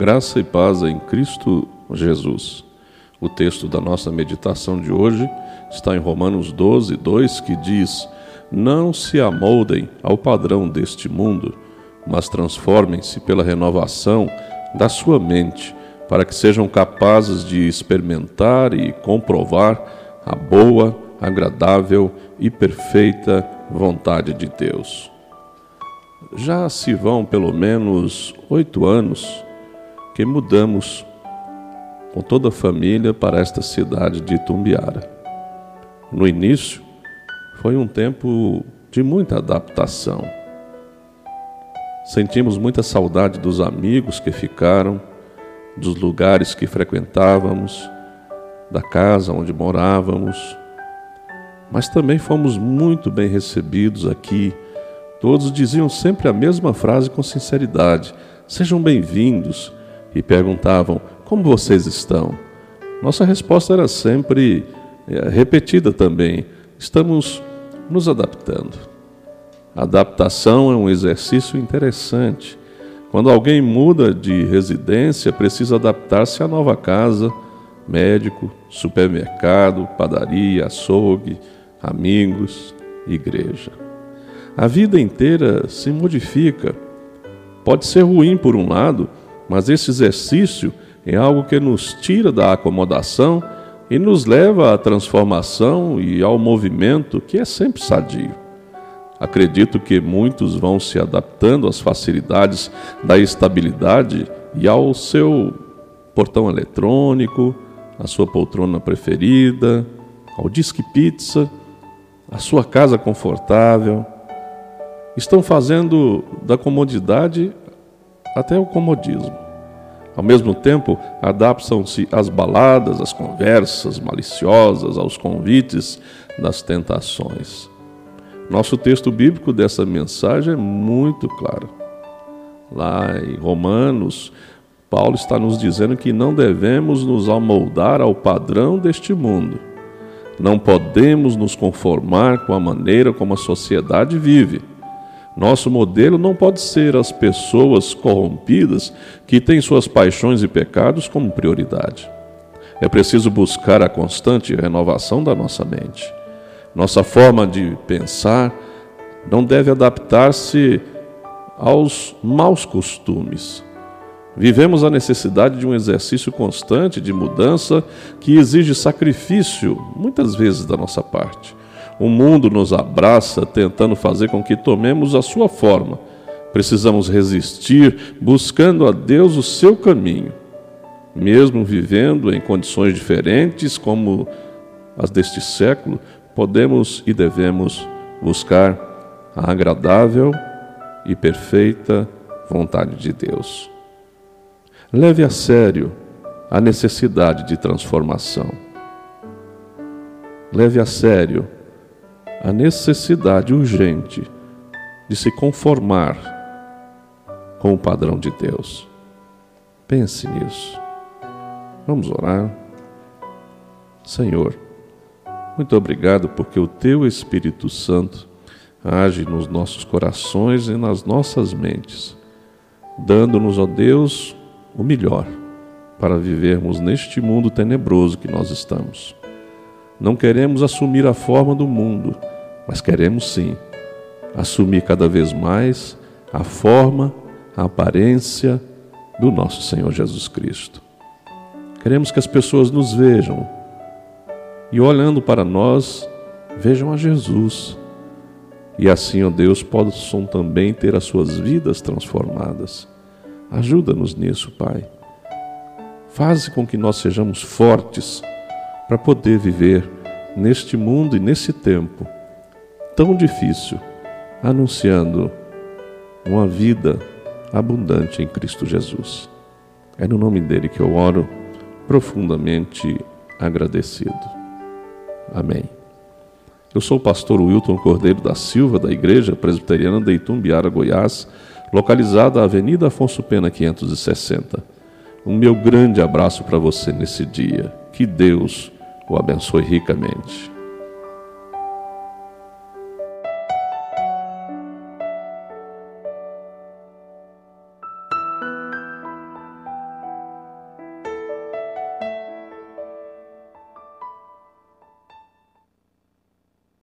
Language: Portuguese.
Graça e paz em Cristo Jesus. O texto da nossa meditação de hoje está em Romanos 12, 2, que diz: Não se amoldem ao padrão deste mundo, mas transformem-se pela renovação da sua mente, para que sejam capazes de experimentar e comprovar a boa, agradável e perfeita vontade de Deus. Já se vão pelo menos oito anos que mudamos com toda a família para esta cidade de Tumbiara. No início, foi um tempo de muita adaptação. Sentimos muita saudade dos amigos que ficaram, dos lugares que frequentávamos, da casa onde morávamos, mas também fomos muito bem recebidos aqui. Todos diziam sempre a mesma frase com sinceridade: Sejam bem-vindos e perguntavam: Como vocês estão? Nossa resposta era sempre é, repetida também: Estamos nos adaptando. adaptação é um exercício interessante. Quando alguém muda de residência, precisa adaptar-se à nova casa, médico, supermercado, padaria, açougue, amigos, igreja. A vida inteira se modifica. Pode ser ruim por um lado, mas esse exercício é algo que nos tira da acomodação e nos leva à transformação e ao movimento que é sempre sadio. Acredito que muitos vão se adaptando às facilidades da estabilidade e ao seu portão eletrônico, à sua poltrona preferida, ao disque pizza, à sua casa confortável. Estão fazendo da comodidade até o comodismo. Ao mesmo tempo, adaptam-se às baladas, às conversas maliciosas, aos convites das tentações. Nosso texto bíblico dessa mensagem é muito claro. Lá em Romanos, Paulo está nos dizendo que não devemos nos amoldar ao padrão deste mundo. Não podemos nos conformar com a maneira como a sociedade vive nosso modelo não pode ser as pessoas corrompidas que têm suas paixões e pecados como prioridade. É preciso buscar a constante renovação da nossa mente. Nossa forma de pensar não deve adaptar-se aos maus costumes. Vivemos a necessidade de um exercício constante de mudança que exige sacrifício, muitas vezes da nossa parte. O mundo nos abraça tentando fazer com que tomemos a sua forma. Precisamos resistir, buscando a Deus o seu caminho. Mesmo vivendo em condições diferentes como as deste século, podemos e devemos buscar a agradável e perfeita vontade de Deus. Leve a sério a necessidade de transformação. Leve a sério a necessidade urgente de se conformar com o padrão de Deus. Pense nisso. Vamos orar. Senhor, muito obrigado porque o Teu Espírito Santo age nos nossos corações e nas nossas mentes, dando-nos, ó Deus, o melhor para vivermos neste mundo tenebroso que nós estamos. Não queremos assumir a forma do mundo, mas queremos sim assumir cada vez mais a forma, a aparência do nosso Senhor Jesus Cristo. Queremos que as pessoas nos vejam e, olhando para nós, vejam a Jesus. E assim, ó Deus, possam também ter as suas vidas transformadas. Ajuda-nos nisso, Pai. Faze com que nós sejamos fortes para poder viver neste mundo e nesse tempo tão difícil, anunciando uma vida abundante em Cristo Jesus. É no nome dele que eu oro, profundamente agradecido. Amém. Eu sou o pastor Wilton Cordeiro da Silva, da Igreja Presbiteriana de Itumbiara, Goiás, localizada na Avenida Afonso Pena 560. Um meu grande abraço para você nesse dia. Que Deus o abençoe ricamente.